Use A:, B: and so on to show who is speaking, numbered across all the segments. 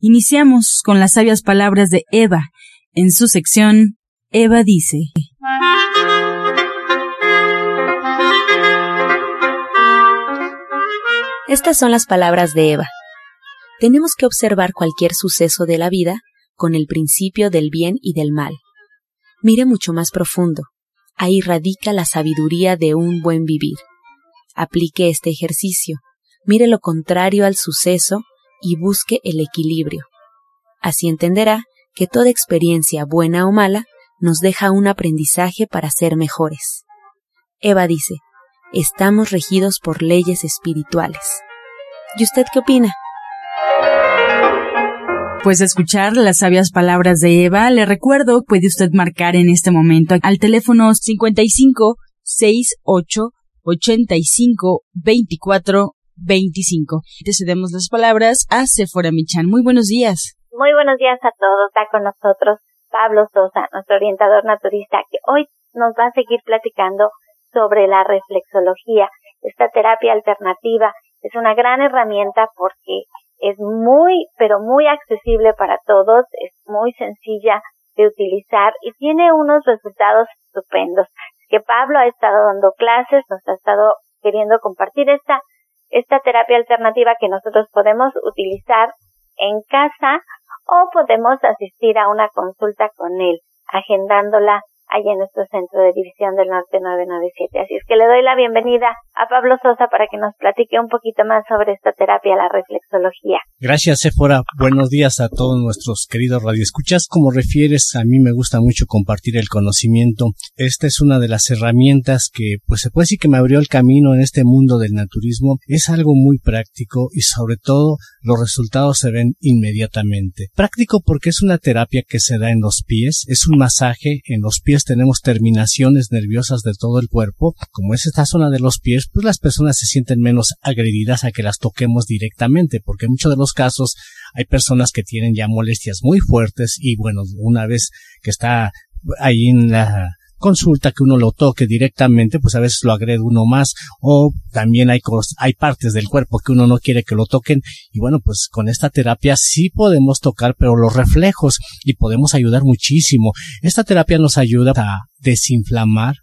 A: Iniciamos con las sabias palabras de Eva. En su sección, Eva dice.
B: Estas son las palabras de Eva. Tenemos que observar cualquier suceso de la vida con el principio del bien y del mal. Mire mucho más profundo. Ahí radica la sabiduría de un buen vivir. Aplique este ejercicio. Mire lo contrario al suceso y busque el equilibrio. Así entenderá que toda experiencia buena o mala nos deja un aprendizaje para ser mejores. Eva dice, estamos regidos por leyes espirituales. ¿Y usted qué opina?
A: Pues escuchar las sabias palabras de Eva, le recuerdo, puede usted marcar en este momento al teléfono 55 68 85 24 25. Te cedemos las palabras a Sephora Michan. Muy buenos días.
C: Muy buenos días a todos. Está con nosotros Pablo Sosa, nuestro orientador naturista, que hoy nos va a seguir platicando sobre la reflexología. Esta terapia alternativa es una gran herramienta porque es muy, pero muy accesible para todos, es muy sencilla de utilizar y tiene unos resultados estupendos. Que Pablo ha estado dando clases, nos ha estado queriendo compartir esta, esta terapia alternativa que nosotros podemos utilizar en casa o podemos asistir a una consulta con él, agendándola allá en nuestro centro de división del norte 997. Así es que le doy la bienvenida a Pablo Sosa para que nos platique un poquito más sobre esta terapia, la reflexología.
D: Gracias, Sephora. Buenos días a todos nuestros queridos radioescuchas. Como refieres, a mí me gusta mucho compartir el conocimiento. Esta es una de las herramientas que, pues se puede decir que me abrió el camino en este mundo del naturismo. Es algo muy práctico y sobre todo los resultados se ven inmediatamente. Práctico porque es una terapia que se da en los pies, es un masaje en los pies tenemos terminaciones nerviosas de todo el cuerpo, como es esta zona de los pies, pues las personas se sienten menos agredidas a que las toquemos directamente, porque en muchos de los casos hay personas que tienen ya molestias muy fuertes y bueno, una vez que está ahí en la consulta que uno lo toque directamente, pues a veces lo agrede uno más o también hay, hay partes del cuerpo que uno no quiere que lo toquen y bueno, pues con esta terapia sí podemos tocar, pero los reflejos y podemos ayudar muchísimo. Esta terapia nos ayuda a desinflamar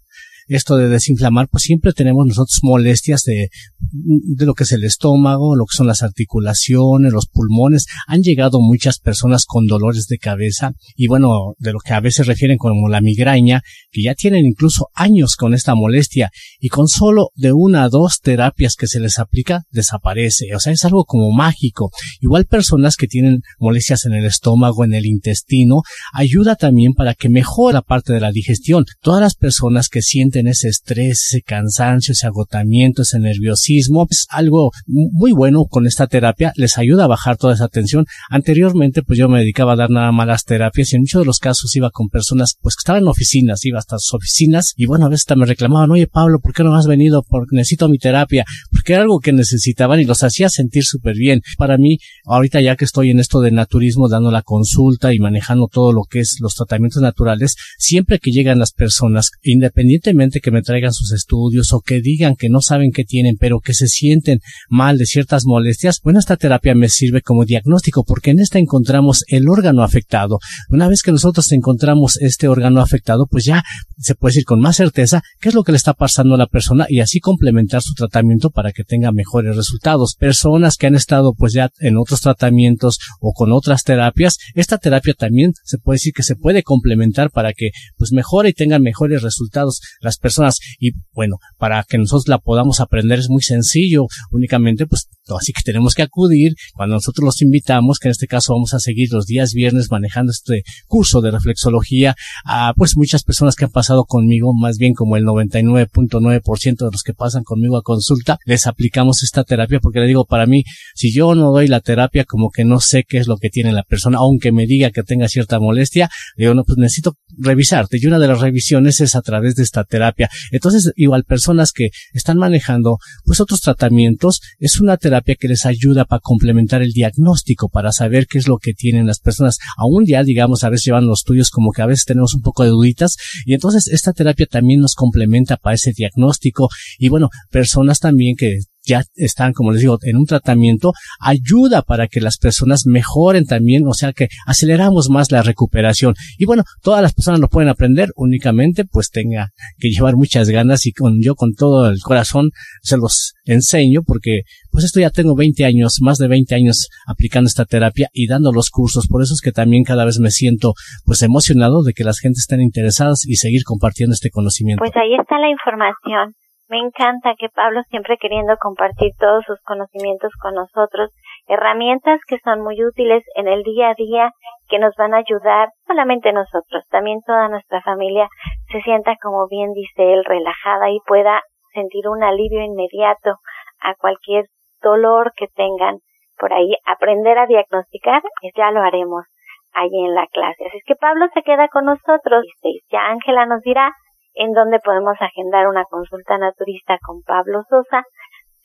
D: esto de desinflamar, pues siempre tenemos nosotros molestias de, de lo que es el estómago, lo que son las articulaciones, los pulmones. Han llegado muchas personas con dolores de cabeza y bueno, de lo que a veces refieren como la migraña, que ya tienen incluso años con esta molestia y con solo de una a dos terapias que se les aplica desaparece. O sea, es algo como mágico. Igual personas que tienen molestias en el estómago, en el intestino, ayuda también para que mejore la parte de la digestión. Todas las personas que sienten ese estrés, ese cansancio, ese agotamiento, ese nerviosismo, es algo muy bueno con esta terapia, les ayuda a bajar toda esa tensión. Anteriormente, pues yo me dedicaba a dar nada más las terapias y en muchos de los casos iba con personas, pues que estaban en oficinas, iba hasta sus oficinas y bueno, a veces me reclamaban, oye Pablo, ¿por qué no has venido? Porque necesito mi terapia, porque era algo que necesitaban y los hacía sentir súper bien. Para mí, ahorita ya que estoy en esto de naturismo, dando la consulta y manejando todo lo que es los tratamientos naturales, siempre que llegan las personas, independientemente que me traigan sus estudios o que digan que no saben qué tienen, pero que se sienten mal de ciertas molestias, bueno, esta terapia me sirve como diagnóstico porque en esta encontramos el órgano afectado. Una vez que nosotros encontramos este órgano afectado, pues ya se puede decir con más certeza qué es lo que le está pasando a la persona y así complementar su tratamiento para que tenga mejores resultados. Personas que han estado pues ya en otros tratamientos o con otras terapias, esta terapia también se puede decir que se puede complementar para que pues mejore y tengan mejores resultados las personas. Y bueno, para que nosotros la podamos aprender es muy sencillo, únicamente pues Así que tenemos que acudir cuando nosotros los invitamos, que en este caso vamos a seguir los días viernes manejando este curso de reflexología a pues muchas personas que han pasado conmigo, más bien como el 99.9% de los que pasan conmigo a consulta, les aplicamos esta terapia porque le digo, para mí, si yo no doy la terapia, como que no sé qué es lo que tiene la persona, aunque me diga que tenga cierta molestia, digo, no, pues necesito revisarte. Y una de las revisiones es a través de esta terapia. Entonces, igual personas que están manejando pues otros tratamientos, es una terapia que les ayuda para complementar el diagnóstico, para saber qué es lo que tienen las personas. Aún ya, digamos, a veces llevan los estudios como que a veces tenemos un poco de duditas y entonces esta terapia también nos complementa para ese diagnóstico y bueno, personas también que ya están, como les digo, en un tratamiento, ayuda para que las personas mejoren también, o sea que aceleramos más la recuperación. Y bueno, todas las personas lo pueden aprender, únicamente pues tenga que llevar muchas ganas y con, yo con todo el corazón se los enseño porque pues esto ya tengo 20 años, más de 20 años aplicando esta terapia y dando los cursos, por eso es que también cada vez me siento pues emocionado de que las gentes estén interesadas y seguir compartiendo este conocimiento.
C: Pues ahí está la información. Me encanta que Pablo siempre queriendo compartir todos sus conocimientos con nosotros, herramientas que son muy útiles en el día a día, que nos van a ayudar, solamente nosotros, también toda nuestra familia se sienta como bien dice él, relajada y pueda sentir un alivio inmediato a cualquier dolor que tengan por ahí. Aprender a diagnosticar, ya lo haremos ahí en la clase. Así es que Pablo se queda con nosotros y ya Ángela nos dirá en donde podemos agendar una consulta naturista con Pablo Sosa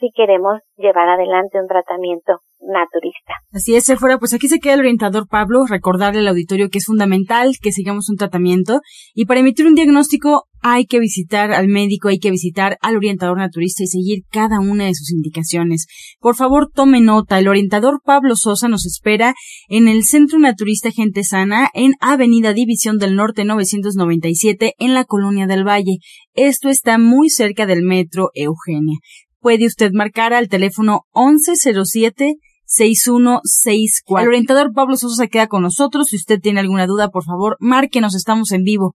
C: si queremos llevar adelante un tratamiento naturista.
A: Así es, fuera, pues aquí se queda el orientador Pablo, recordarle al auditorio que es fundamental que sigamos un tratamiento y para emitir un diagnóstico hay que visitar al médico, hay que visitar al orientador naturista y seguir cada una de sus indicaciones. Por favor, tome nota, el orientador Pablo Sosa nos espera en el Centro Naturista Gente Sana en Avenida División del Norte 997 en la Colonia del Valle. Esto está muy cerca del metro Eugenia puede usted marcar al teléfono 1107 6164. El orientador Pablo Sosa se queda con nosotros. Si usted tiene alguna duda, por favor, márquenos, estamos en vivo.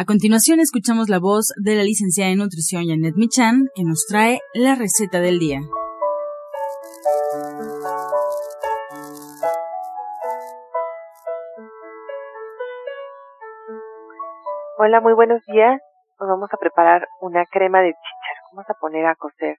A: A continuación escuchamos la voz de la licenciada en nutrición Janet Michan, que nos trae la receta del día.
E: Hola, muy buenos días. Nos vamos a preparar una crema de chícharos. Vamos a poner a cocer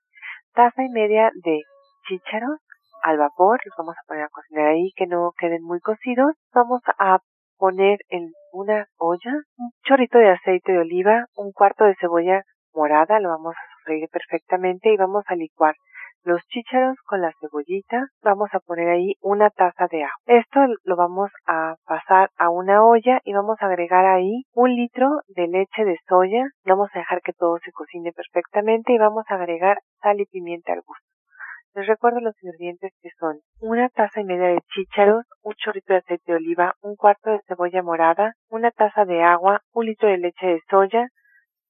E: taza y media de chícharos al vapor. Los vamos a poner a cocinar ahí que no queden muy cocidos. Vamos a poner en una olla un chorrito de aceite de oliva, un cuarto de cebolla morada, lo vamos a sofreír perfectamente y vamos a licuar los chícharos con la cebollita, vamos a poner ahí una taza de agua. Esto lo vamos a pasar a una olla y vamos a agregar ahí un litro de leche de soya, vamos a dejar que todo se cocine perfectamente y vamos a agregar sal y pimienta al gusto. Les recuerdo los ingredientes que son una taza y media de chícharos, un chorrito de aceite de oliva, un cuarto de cebolla morada, una taza de agua, un litro de leche de soya,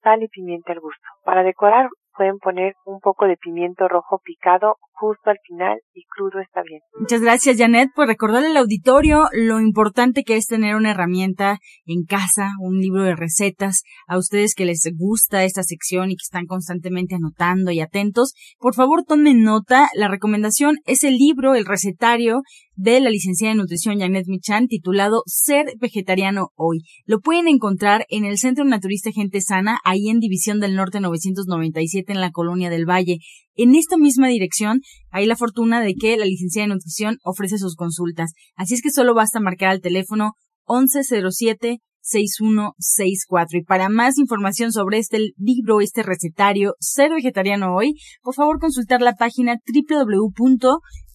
E: sal y pimienta al gusto. Para decorar pueden poner un poco de pimiento rojo picado justo al final y crudo está bien.
A: Muchas gracias Janet por recordarle al auditorio lo importante que es tener una herramienta en casa, un libro de recetas. A ustedes que les gusta esta sección y que están constantemente anotando y atentos, por favor tomen nota. La recomendación es el libro, el recetario de la licenciada en nutrición Janet Michan titulado Ser Vegetariano Hoy. Lo pueden encontrar en el Centro Naturista Gente Sana, ahí en División del Norte 997 en la Colonia del Valle. En esta misma dirección hay la fortuna de que la licenciada en nutrición ofrece sus consultas. Así es que solo basta marcar al teléfono 1107 6164. Y para más información sobre este libro, este recetario, Ser Vegetariano Hoy, por favor consultar la página www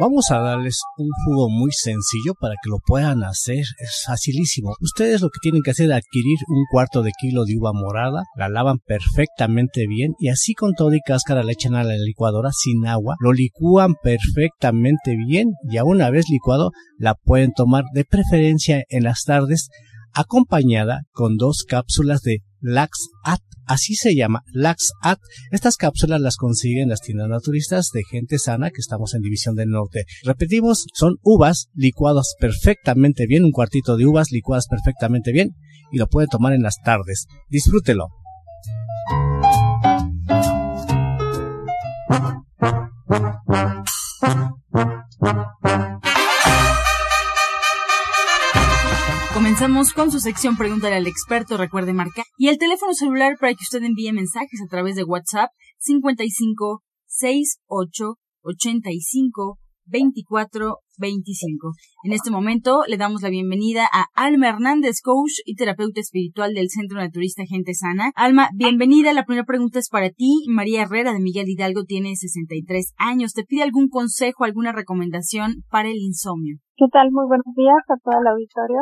D: Vamos a darles un jugo muy sencillo para que lo puedan hacer. Es facilísimo. Ustedes lo que tienen que hacer es adquirir un cuarto de kilo de uva morada, la lavan perfectamente bien y así con todo y cáscara la echan a la licuadora sin agua, lo licúan perfectamente bien y a una vez licuado la pueden tomar de preferencia en las tardes acompañada con dos cápsulas de Lax-At, así se llama, Lax-At. Estas cápsulas las consiguen las tiendas naturistas de gente sana que estamos en División del Norte. Repetimos, son uvas licuadas perfectamente bien, un cuartito de uvas licuadas perfectamente bien y lo puede tomar en las tardes. Disfrútelo.
A: Comenzamos con su sección Pregúntale al experto, recuerde marcar. Y el teléfono celular para que usted envíe mensajes a través de WhatsApp 55 68 85 24 25. En este momento le damos la bienvenida a Alma Hernández, coach y terapeuta espiritual del Centro Naturista Gente Sana. Alma, bienvenida. La primera pregunta es para ti. María Herrera de Miguel Hidalgo tiene 63 años. ¿Te pide algún consejo, alguna recomendación para el insomnio?
F: ¿Qué tal? Muy buenos días a todo el auditorio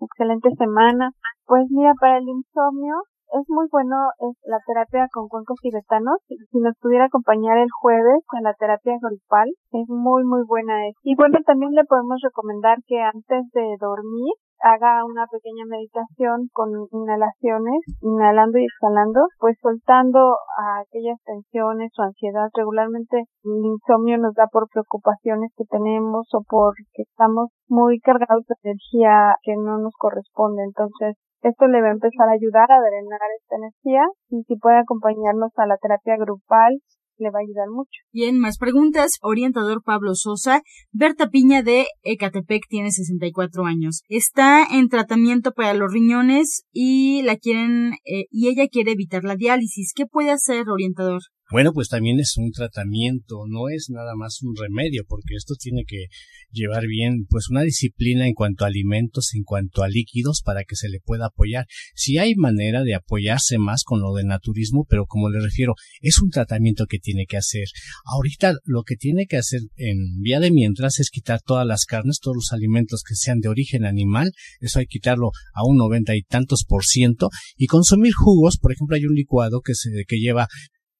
F: excelente semana. Pues mira, para el insomnio es muy bueno es la terapia con cuencos tibetanos. Si nos pudiera acompañar el jueves en la terapia grupal, es muy, muy buena. Y bueno, también le podemos recomendar que antes de dormir haga una pequeña meditación con inhalaciones, inhalando y exhalando, pues soltando aquellas tensiones o ansiedad. Regularmente el insomnio nos da por preocupaciones que tenemos o porque estamos muy cargados de energía que no nos corresponde. Entonces, esto le va a empezar a ayudar a drenar esta energía y si puede acompañarnos a la terapia grupal le va a ayudar mucho.
A: Bien, más preguntas. Orientador Pablo Sosa. Berta Piña de Ecatepec tiene 64 años. Está en tratamiento para los riñones y la quieren, eh, y ella quiere evitar la diálisis. ¿Qué puede hacer, orientador?
D: Bueno, pues también es un tratamiento, no es nada más un remedio, porque esto tiene que llevar bien, pues una disciplina en cuanto a alimentos, en cuanto a líquidos, para que se le pueda apoyar. Si hay manera de apoyarse más con lo del naturismo, pero como le refiero, es un tratamiento que tiene que hacer. Ahorita lo que tiene que hacer en vía de mientras es quitar todas las carnes, todos los alimentos que sean de origen animal, eso hay que quitarlo a un noventa y tantos por ciento, y consumir jugos, por ejemplo, hay un licuado que se, que lleva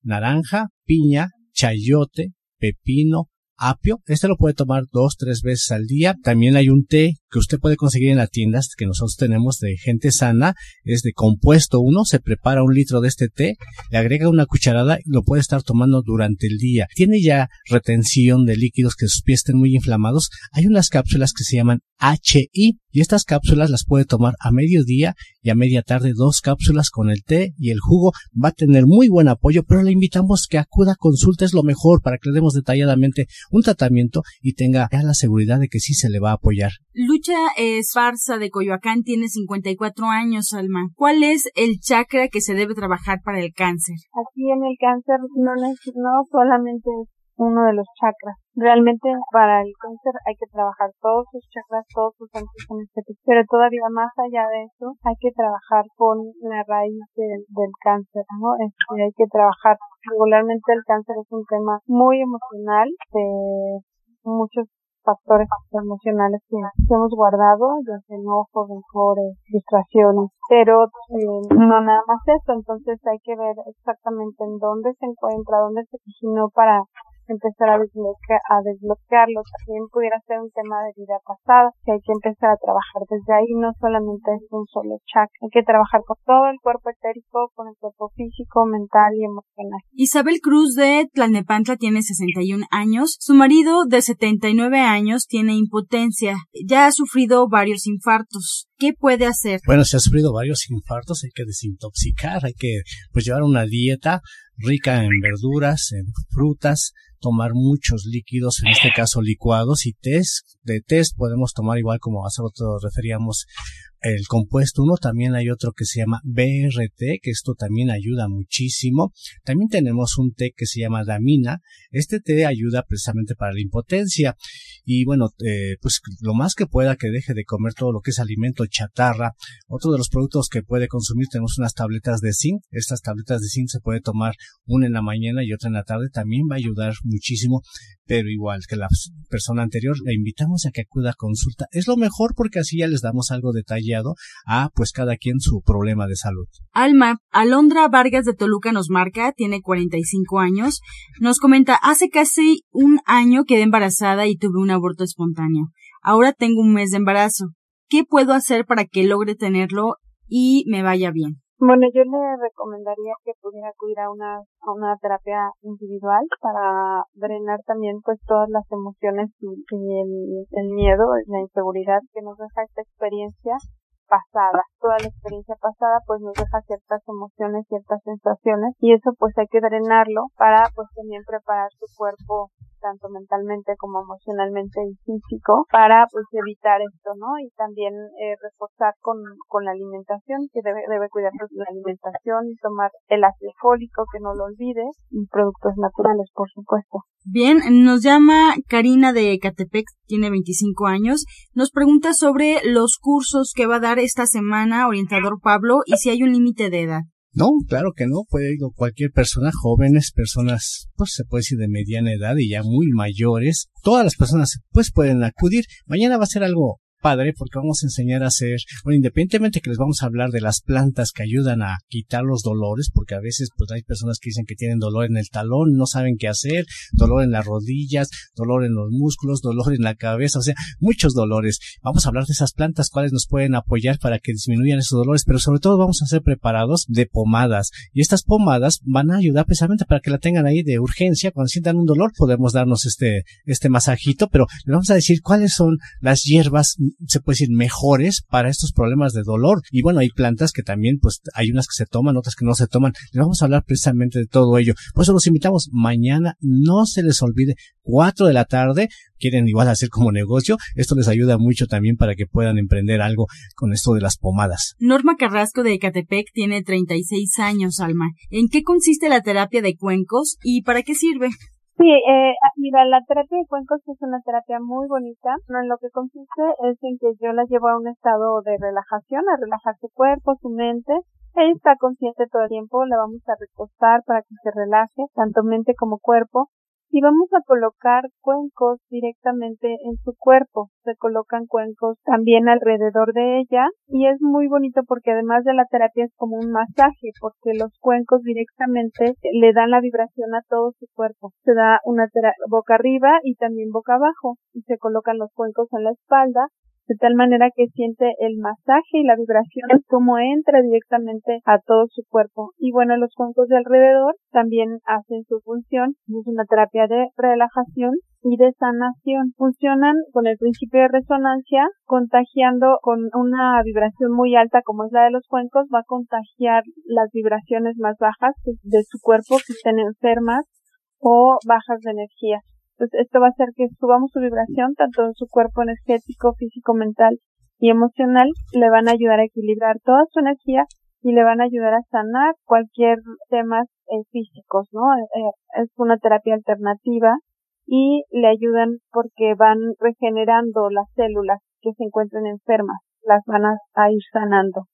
D: naranja, piña, chayote, pepino, apio. Este lo puede tomar dos, tres veces al día. También hay un té que usted puede conseguir en las tiendas que nosotros tenemos de gente sana. Es de compuesto uno. Se prepara un litro de este té, le agrega una cucharada y lo puede estar tomando durante el día. Tiene ya retención de líquidos que sus pies estén muy inflamados. Hay unas cápsulas que se llaman HI y estas cápsulas las puede tomar a mediodía y a media tarde dos cápsulas con el té y el jugo. Va a tener muy buen apoyo, pero le invitamos que acuda a consultas lo mejor para que le demos detalladamente un tratamiento y tenga ya la seguridad de que sí se le va a apoyar.
A: Lucha Esparza de Coyoacán tiene 54 años, Alma. ¿Cuál es el chakra que se debe trabajar para el cáncer?
F: Aquí en el cáncer no, no solamente es uno de los chakras. Realmente para el cáncer hay que trabajar todos sus chakras, todos sus centros pero todavía más allá de eso hay que trabajar con la raíz del cáncer, ¿no? Este, hay que trabajar regularmente el cáncer es un tema muy emocional de muchos factores emocionales que, hemos guardado, ya sea enojos, rencores, frustraciones, pero no nada más eso, entonces hay que ver exactamente en dónde se encuentra, dónde se originó para empezar a, desbloquear, a desbloquearlo. También pudiera ser un tema de vida pasada, que hay que empezar a trabajar desde ahí, no solamente es un solo chakra, hay que trabajar con todo el cuerpo etérico, con el cuerpo físico, mental y emocional.
A: Isabel Cruz de Tlalnepantla tiene 61 años, su marido de 79 años tiene impotencia, ya ha sufrido varios infartos. ¿Qué puede hacer?
D: Bueno, si ha sufrido varios infartos, hay que desintoxicar, hay que pues llevar una dieta rica en verduras, en frutas, tomar muchos líquidos, en este caso licuados y test. De test podemos tomar igual como hace rato referíamos el compuesto 1, también hay otro que se llama BRT, que esto también ayuda muchísimo. También tenemos un té que se llama Damina. Este té ayuda precisamente para la impotencia. Y bueno, eh, pues lo más que pueda que deje de comer todo lo que es alimento chatarra. Otro de los productos que puede consumir tenemos unas tabletas de zinc. Estas tabletas de zinc se puede tomar una en la mañana y otra en la tarde. También va a ayudar muchísimo pero igual que la persona anterior, le invitamos a que acuda a consulta. Es lo mejor porque así ya les damos algo detallado a pues cada quien su problema de salud.
A: Alma, Alondra Vargas de Toluca nos marca, tiene 45 años, nos comenta, hace casi un año quedé embarazada y tuve un aborto espontáneo. Ahora tengo un mes de embarazo. ¿Qué puedo hacer para que logre tenerlo y me vaya bien?
F: Bueno, yo le recomendaría que pudiera acudir a una, a una terapia individual para drenar también pues todas las emociones y, el, el miedo, la inseguridad que nos deja esta experiencia pasada. Toda la experiencia pasada pues nos deja ciertas emociones, ciertas sensaciones y eso pues hay que drenarlo para pues también preparar su cuerpo tanto mentalmente como emocionalmente y físico para pues evitar esto, ¿no? Y también eh, reforzar con, con la alimentación, que debe, debe cuidar la alimentación y tomar el ácido fólico, que no lo olvide, y productos naturales, por supuesto.
A: Bien, nos llama Karina de Catepec, tiene 25 años, nos pregunta sobre los cursos que va a dar esta semana orientador Pablo y si hay un límite de edad.
D: No, claro que no, puede ir cualquier persona, jóvenes, personas, pues se puede decir de mediana edad y ya muy mayores, todas las personas pues pueden acudir. Mañana va a ser algo padre porque vamos a enseñar a hacer, bueno, independientemente que les vamos a hablar de las plantas que ayudan a quitar los dolores, porque a veces pues hay personas que dicen que tienen dolor en el talón, no saben qué hacer, dolor en las rodillas, dolor en los músculos, dolor en la cabeza, o sea, muchos dolores. Vamos a hablar de esas plantas, cuáles nos pueden apoyar para que disminuyan esos dolores, pero sobre todo vamos a ser preparados de pomadas. Y estas pomadas van a ayudar precisamente para que la tengan ahí de urgencia. Cuando sientan un dolor, podemos darnos este, este masajito, pero les vamos a decir cuáles son las hierbas se puede decir, mejores para estos problemas de dolor. Y bueno, hay plantas que también, pues, hay unas que se toman, otras que no se toman. Les vamos a hablar precisamente de todo ello. Por eso los invitamos mañana, no se les olvide, cuatro de la tarde, quieren igual hacer como negocio, esto les ayuda mucho también para que puedan emprender algo con esto de las pomadas.
A: Norma Carrasco de Ecatepec tiene 36 años, Alma. ¿En qué consiste la terapia de cuencos y para qué sirve?
F: Sí, eh, ah, mira, la terapia de cuencos es una terapia muy bonita. No, en lo que consiste es en que yo la llevo a un estado de relajación, a relajar su cuerpo, su mente. Ella está consciente todo el tiempo, la vamos a recostar para que se relaje, tanto mente como cuerpo y vamos a colocar cuencos directamente en su cuerpo. Se colocan cuencos también alrededor de ella y es muy bonito porque además de la terapia es como un masaje porque los cuencos directamente le dan la vibración a todo su cuerpo. Se da una boca arriba y también boca abajo y se colocan los cuencos en la espalda de tal manera que siente el masaje y la vibración como entra directamente a todo su cuerpo. Y bueno, los cuencos de alrededor también hacen su función, es una terapia de relajación y de sanación. Funcionan con el principio de resonancia, contagiando con una vibración muy alta como es la de los cuencos, va a contagiar las vibraciones más bajas de su cuerpo que estén enfermas o bajas de energía. Entonces, esto va a hacer que subamos su vibración, tanto en su cuerpo energético, físico, mental y emocional. Le van a ayudar a equilibrar toda su energía y le van a ayudar a sanar cualquier temas eh, físicos, ¿no? Eh, eh, es una terapia alternativa y le ayudan porque van regenerando las células que se encuentren enfermas, las van a ir sanando,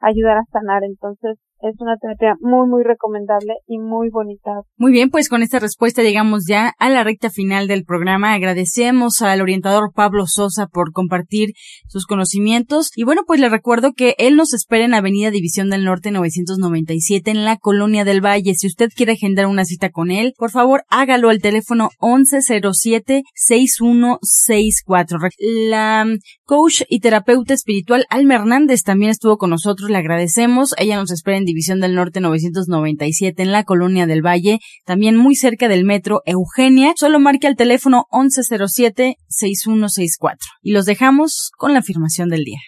F: ayudar a sanar. Entonces, es una terapia muy, muy recomendable y muy bonita.
A: Muy bien, pues con esta respuesta llegamos ya a la recta final del programa. Agradecemos al orientador Pablo Sosa por compartir sus conocimientos. Y bueno, pues le recuerdo que él nos espera en Avenida División del Norte 997 en la Colonia del Valle. Si usted quiere agendar una cita con él, por favor hágalo al teléfono 1107-6164. La coach y terapeuta espiritual Alma Hernández también estuvo con nosotros. Le agradecemos. Ella nos espera en División del Norte 997 en la Colonia del Valle, también muy cerca del metro Eugenia. Solo marque al teléfono 1107-6164. Y los dejamos con la afirmación del día.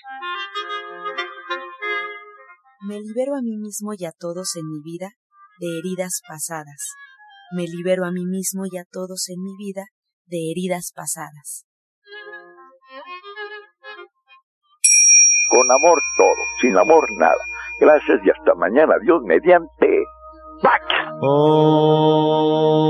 B: Me libero a mí mismo y a todos en mi vida de heridas pasadas. Me libero a mí mismo y a todos en mi vida de heridas pasadas.
G: Con amor todo, sin amor nada. Gracias y hasta mañana. Dios mediante.
H: Oh.